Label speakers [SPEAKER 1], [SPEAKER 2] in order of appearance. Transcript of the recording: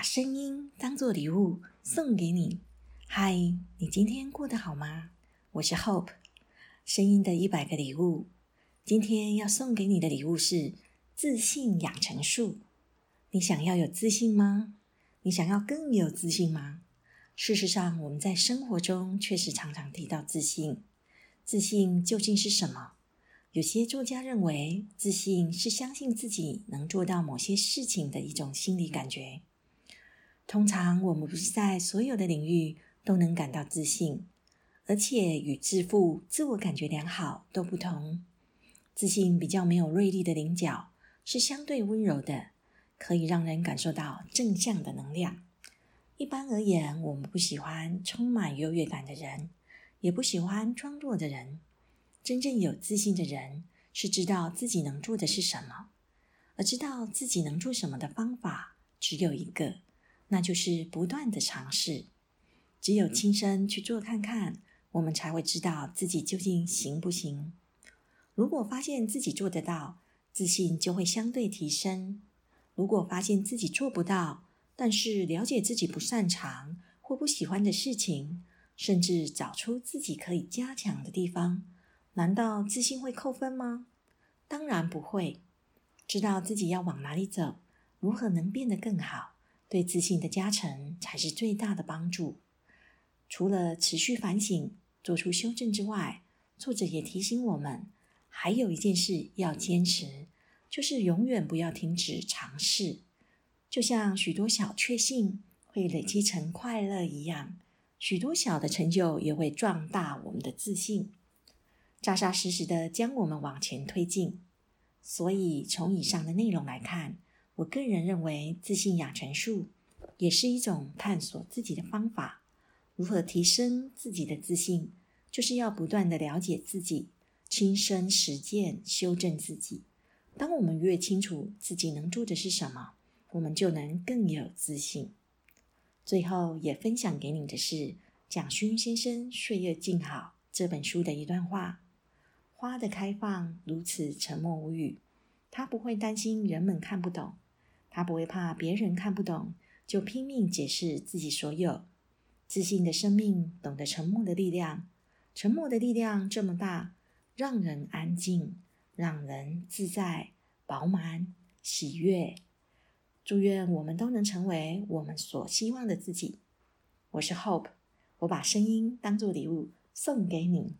[SPEAKER 1] 把声音当做礼物送给你。嗨，你今天过得好吗？我是 Hope，声音的一百个礼物。今天要送给你的礼物是自信养成术。你想要有自信吗？你想要更有自信吗？事实上，我们在生活中确实常常提到自信。自信究竟是什么？有些作家认为，自信是相信自己能做到某些事情的一种心理感觉。通常，我们不是在所有的领域都能感到自信，而且与自负、自我感觉良好都不同。自信比较没有锐利的棱角，是相对温柔的，可以让人感受到正向的能量。一般而言，我们不喜欢充满优越感的人，也不喜欢装弱的人。真正有自信的人，是知道自己能做的是什么，而知道自己能做什么的方法只有一个，那就是不断的尝试。只有亲身去做看看，我们才会知道自己究竟行不行。如果发现自己做得到，自信就会相对提升；如果发现自己做不到，但是了解自己不擅长或不喜欢的事情，甚至找出自己可以加强的地方。难道自信会扣分吗？当然不会。知道自己要往哪里走，如何能变得更好，对自信的加成才是最大的帮助。除了持续反省、做出修正之外，作者也提醒我们，还有一件事要坚持，就是永远不要停止尝试。就像许多小确幸会累积成快乐一样，许多小的成就也会壮大我们的自信。扎扎实实的将我们往前推进。所以，从以上的内容来看，我个人认为，自信养成术也是一种探索自己的方法。如何提升自己的自信，就是要不断的了解自己，亲身实践，修正自己。当我们越清楚自己能做的是什么，我们就能更有自信。最后，也分享给你的是蒋勋先生《岁月静好》这本书的一段话。花的开放如此沉默无语，他不会担心人们看不懂，他不会怕别人看不懂，就拼命解释自己所有。自信的生命懂得沉默的力量，沉默的力量这么大，让人安静，让人自在、饱满、喜悦。祝愿我们都能成为我们所希望的自己。我是 Hope，我把声音当作礼物送给你。